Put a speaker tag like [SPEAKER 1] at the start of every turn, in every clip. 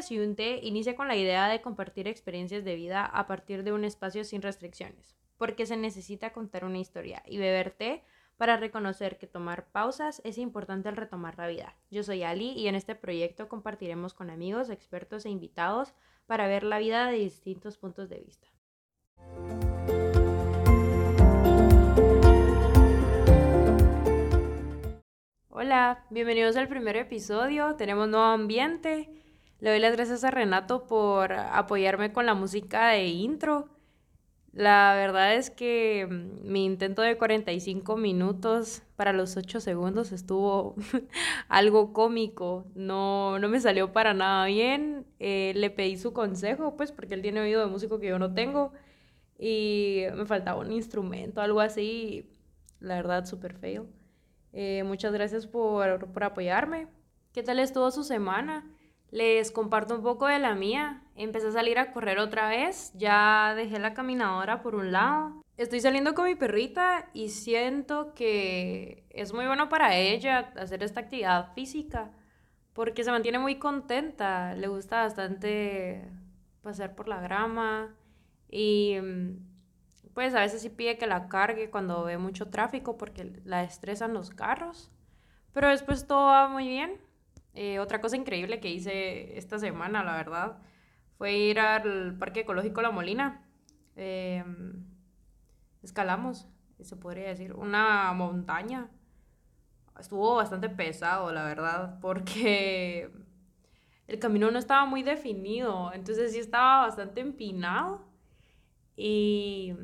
[SPEAKER 1] días y un té inicia con la idea de compartir experiencias de vida a partir de un espacio sin restricciones, porque se necesita contar una historia y beber té para reconocer que tomar pausas es importante al retomar la vida. Yo soy Ali y en este proyecto compartiremos con amigos, expertos e invitados para ver la vida de distintos puntos de vista. Hola, bienvenidos al primer episodio. Tenemos nuevo ambiente. Le doy las gracias a Renato por apoyarme con la música de intro. La verdad es que mm, mi intento de 45 minutos para los 8 segundos estuvo algo cómico. No, no me salió para nada bien. Eh, le pedí su consejo, pues, porque él tiene oído de músico que yo no tengo. Y me faltaba un instrumento, algo así. La verdad, súper feo. Eh, muchas gracias por, por apoyarme. ¿Qué tal estuvo su semana? Les comparto un poco de la mía. Empecé a salir a correr otra vez. Ya dejé la caminadora por un lado. Estoy saliendo con mi perrita y siento que es muy bueno para ella hacer esta actividad física porque se mantiene muy contenta. Le gusta bastante pasar por la grama y pues a veces sí pide que la cargue cuando ve mucho tráfico porque la estresan los carros. Pero después todo va muy bien. Eh, otra cosa increíble que hice esta semana, la verdad, fue ir al Parque Ecológico La Molina. Em, escalamos, se podría decir, una montaña. Estuvo bastante pesado, la verdad, porque el camino no estaba muy definido, entonces sí estaba bastante empinado y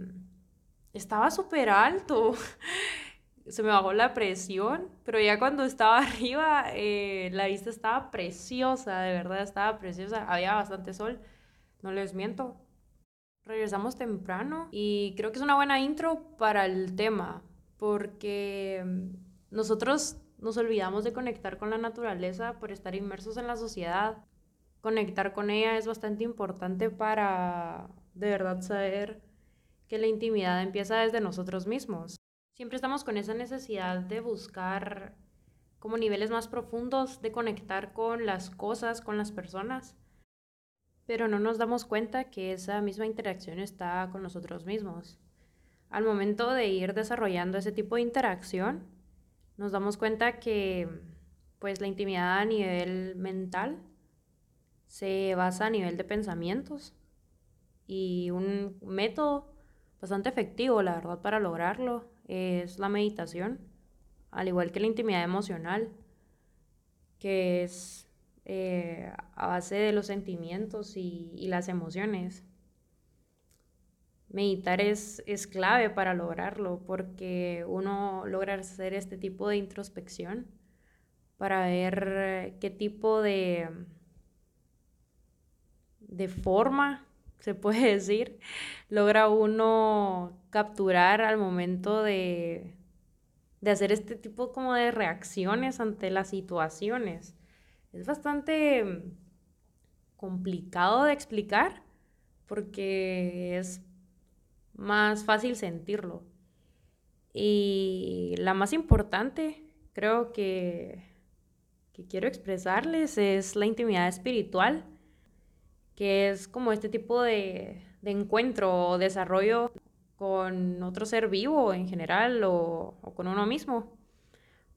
[SPEAKER 1] estaba súper alto se me bajó la presión, pero ya cuando estaba arriba, eh, la vista estaba preciosa, de verdad estaba preciosa, había bastante sol, no les miento. Regresamos temprano y creo que es una buena intro para el tema, porque mm, nosotros nos olvidamos de conectar con la naturaleza por estar inmersos en la sociedad. Conectar con ella es bastante importante para de verdad saber que la intimidad empieza desde nosotros mismos. Siempre estamos con esa necesidad de buscar como niveles más profundos, de conectar con las cosas, con las personas, pero no nos damos cuenta que esa misma interacción está con nosotros mismos. Al momento de ir desarrollando ese tipo de interacción, nos damos cuenta que pues la intimidad a nivel mental se basa a nivel de pensamientos y un método bastante efectivo, la verdad, para lograrlo es la meditación, al igual que la intimidad emocional, que es eh, a base de los sentimientos y, las emociones. Meditar es, es, clave para lograrlo porque uno logra hacer este tipo de introspección para ver qué tipo de, de forma se puede decir, logra uno capturar al momento de, de hacer este tipo como de reacciones ante las situaciones. Es bastante complicado de explicar porque es más fácil sentirlo. Y la más importante, creo que, que quiero expresarles, es la intimidad espiritual que es como este tipo de, encuentro o desarrollo con otro ser vivo en general o, con uno mismo,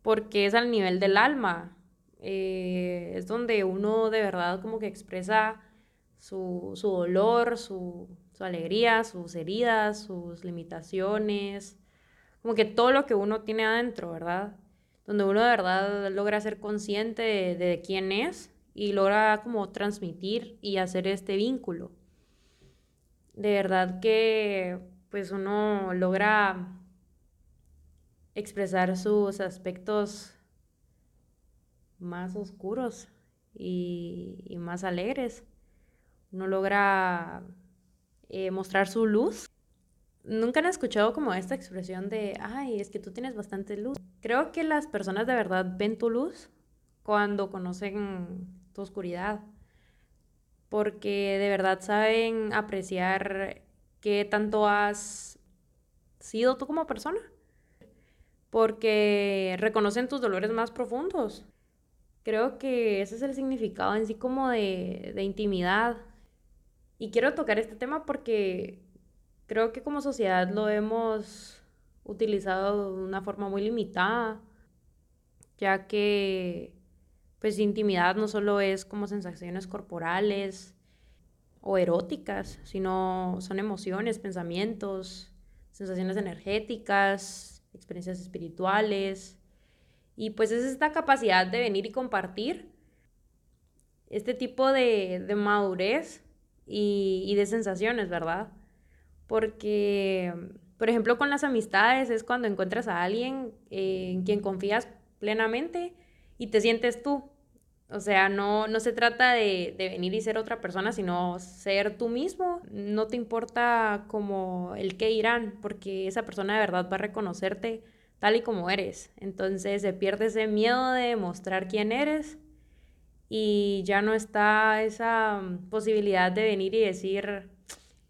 [SPEAKER 1] porque es al nivel del alma, eh, es donde uno de verdad como que expresa su, dolor, su, su, alegría, sus heridas, sus limitaciones, como que todo lo que uno tiene adentro, ¿verdad? Donde uno de verdad logra ser consciente de quién es y logra como transmitir y hacer este vínculo. De verdad que pues uno logra expresar sus aspectos más oscuros y, más alegres. Uno logra eh, mostrar su luz. Nunca han escuchado como esta expresión de, ay, es que tú tienes bastante luz. Creo que las personas de verdad ven tu luz cuando conocen tu oscuridad, porque de verdad saben apreciar qué tanto has sido tú como persona, porque reconocen tus dolores más profundos. Creo que ese es el significado en sí como de, de intimidad. Y quiero tocar este tema porque creo que como sociedad lo hemos utilizado de una forma muy limitada, ya que pues intimidad no solo es como sensaciones corporales o eróticas, sino son emociones, pensamientos, sensaciones energéticas, experiencias espirituales. Y pues es esta capacidad de venir y compartir este tipo de, de madurez y, y de sensaciones, ¿verdad? Porque, por ejemplo, con las amistades es cuando encuentras a alguien en quien confías plenamente y te sientes tú. O sea, no, no se trata de, de, venir y ser otra persona, sino ser tú mismo. No te importa como el qué irán, porque esa persona de verdad va a reconocerte tal y como eres. Entonces se pierde ese miedo de mostrar quién eres y ya no está esa posibilidad de venir y decir,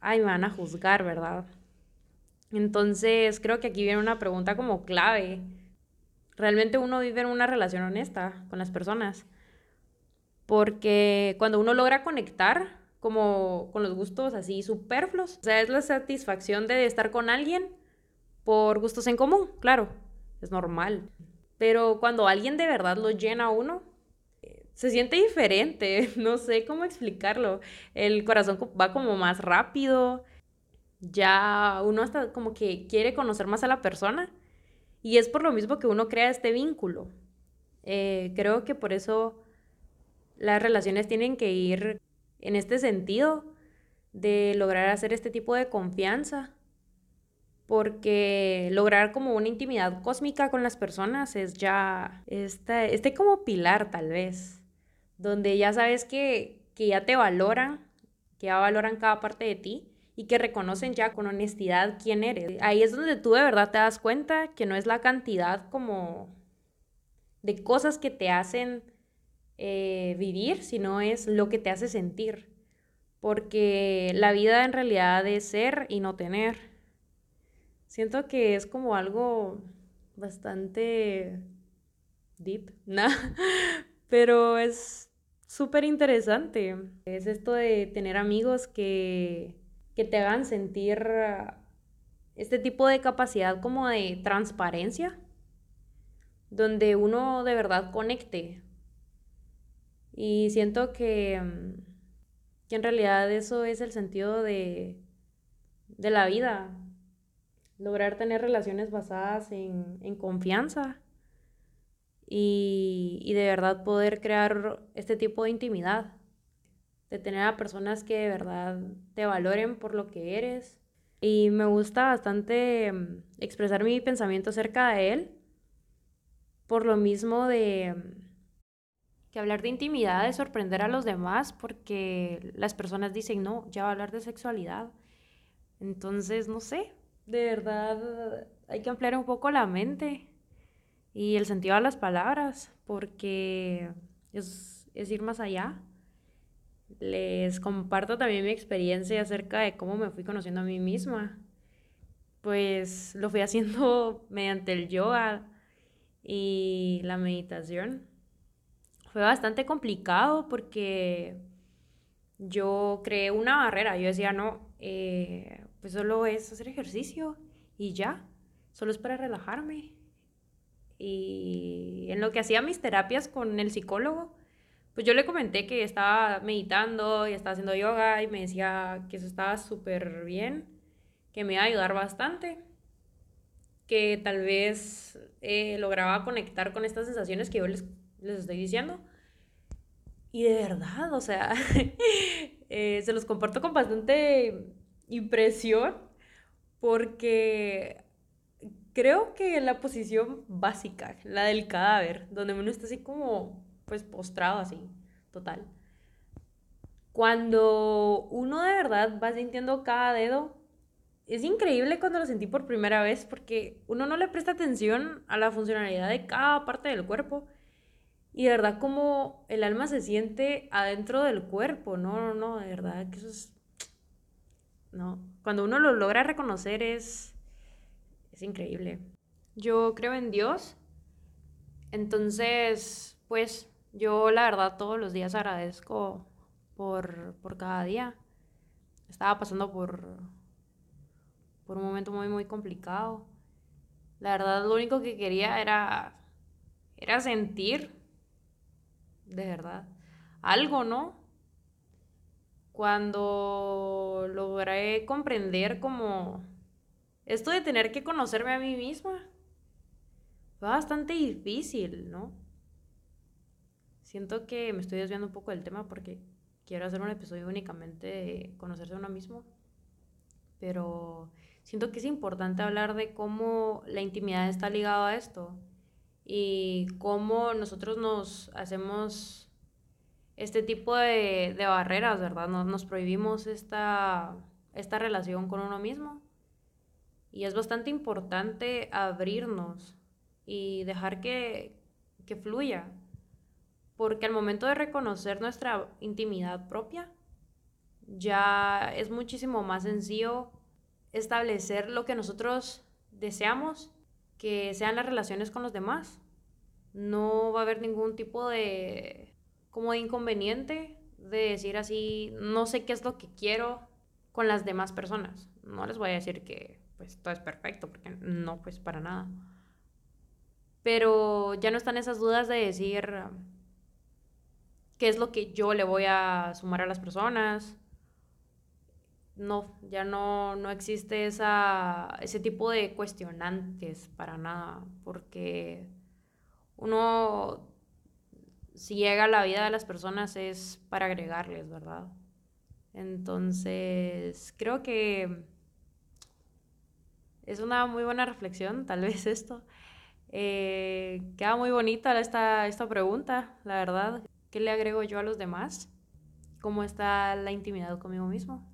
[SPEAKER 1] ay, me van a juzgar, ¿verdad? Entonces creo que aquí viene una pregunta como clave. ¿Realmente uno vive en una relación honesta con las personas? Porque cuando uno logra conectar como con los gustos así superfluos, o sea, es la satisfacción de estar con alguien por gustos en común, claro, es normal. Pero cuando alguien de verdad lo llena a uno, se siente diferente, no sé cómo explicarlo. El corazón va como más rápido, ya uno hasta como que quiere conocer más a la persona y es por lo mismo que uno crea este vínculo. Eh, creo que por eso las relaciones tienen que ir en este sentido de lograr hacer este tipo de confianza, porque lograr como una intimidad cósmica con las personas es ya este, este como pilar tal vez, donde ya sabes que, que ya te valoran, que ya valoran cada parte de ti y que reconocen ya con honestidad quién eres. Ahí es donde tú de verdad te das cuenta que no es la cantidad como de cosas que te hacen eh, vivir, sino es lo que te hace sentir. Porque la vida en realidad es ser y no tener. Siento que es como algo bastante deep, ¿no? Pero es súper interesante. Es esto de tener amigos que, que te hagan sentir este tipo de capacidad como de transparencia, donde uno de verdad conecte, y siento que, mm, que en realidad eso es el sentido de, de la vida. Lograr tener relaciones basadas en, en confianza y, y de verdad poder crear este tipo de intimidad. De tener a personas que de verdad te valoren por lo que eres. Y me gusta bastante mm, expresar mi pensamiento acerca de él. Por lo mismo de mm, que hablar de intimidad es sorprender a los demás porque las personas dicen, no, ya va a hablar de sexualidad. Entonces, no sé, de verdad hay que ampliar un poco la mente y el sentido de las palabras porque es, es ir más allá. Les comparto también mi experiencia acerca de cómo me fui conociendo a mí misma. Pues lo fui haciendo mediante el yoga y la meditación fue bastante complicado porque yo creé una barrera. Yo decía, no, eh, pues solo es hacer ejercicio y ya, solo es para relajarme. Y en lo que hacía mis terapias con el psicólogo, pues yo le comenté que estaba meditando y estaba haciendo yoga y me decía que eso estaba súper bien, que me iba a ayudar bastante, que tal vez eh, lograba conectar con estas sensaciones que yo les les estoy diciendo. Y de verdad, o sea, eh, se los comparto con bastante impresión porque creo que la posición básica, la del cadáver, donde uno está así como, pues postrado así, total. Cuando uno de verdad va sintiendo cada dedo, es increíble cuando lo sentí por primera vez porque uno no le presta atención a la funcionalidad de cada parte del cuerpo y de verdad como el alma se siente adentro del cuerpo, no, no, no, de verdad que eso es... No, cuando uno lo logra reconocer es, es increíble. Yo creo en Dios, entonces, pues Yo la verdad todos los días agradezco por, por cada día. Estaba pasando por, por un momento muy, muy complicado. La verdad lo único que quería era, era sentir, de verdad, algo, ¿no? Cuando logré comprender como esto de tener que conocerme a mí misma, fue bastante difícil, ¿no? Siento que me estoy desviando un poco del tema porque quiero hacer un episodio únicamente de conocerse a uno mismo, pero siento que es importante hablar de cómo la intimidad está ligada a esto y cómo nosotros nos hacemos este tipo de, de barreras, ¿verdad? Nos, nos prohibimos esta, esta relación con uno mismo. Y es bastante importante abrirnos y dejar que, que fluya. Porque al momento de reconocer nuestra intimidad propia, ya es muchísimo más sencillo establecer lo que nosotros deseamos que sean las relaciones con los demás. No va a haber ningún tipo de como de inconveniente de decir así, no sé qué es lo que quiero con las demás personas. No les voy a decir que pues todo es perfecto, porque no, pues para nada. Pero ya no están esas dudas de decir, qué es lo que yo le voy a sumar a las personas. No, ya no, no existe esa, ese tipo de cuestionantes para nada, porque uno, si llega a la vida de las personas es para agregarles, ¿verdad? Entonces, creo que es una muy buena reflexión, tal vez esto. Eh, queda muy bonita esta, esta pregunta, la verdad. ¿Qué le agrego yo a los demás? ¿Cómo está la intimidad conmigo mismo?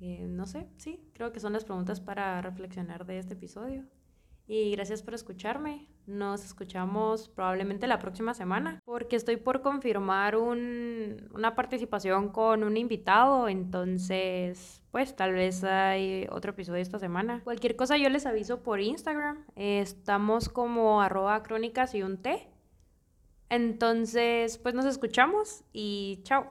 [SPEAKER 1] Eh, no sé, sí, creo que son las preguntas para reflexionar de este episodio. Y gracias por escucharme. Nos escuchamos probablemente la próxima semana porque estoy por confirmar un, una participación con un invitado. Entonces, pues tal vez hay otro episodio esta semana. Cualquier cosa yo les aviso por Instagram. estamos como arroba crónicas y un té. Entonces, pues nos escuchamos y chao.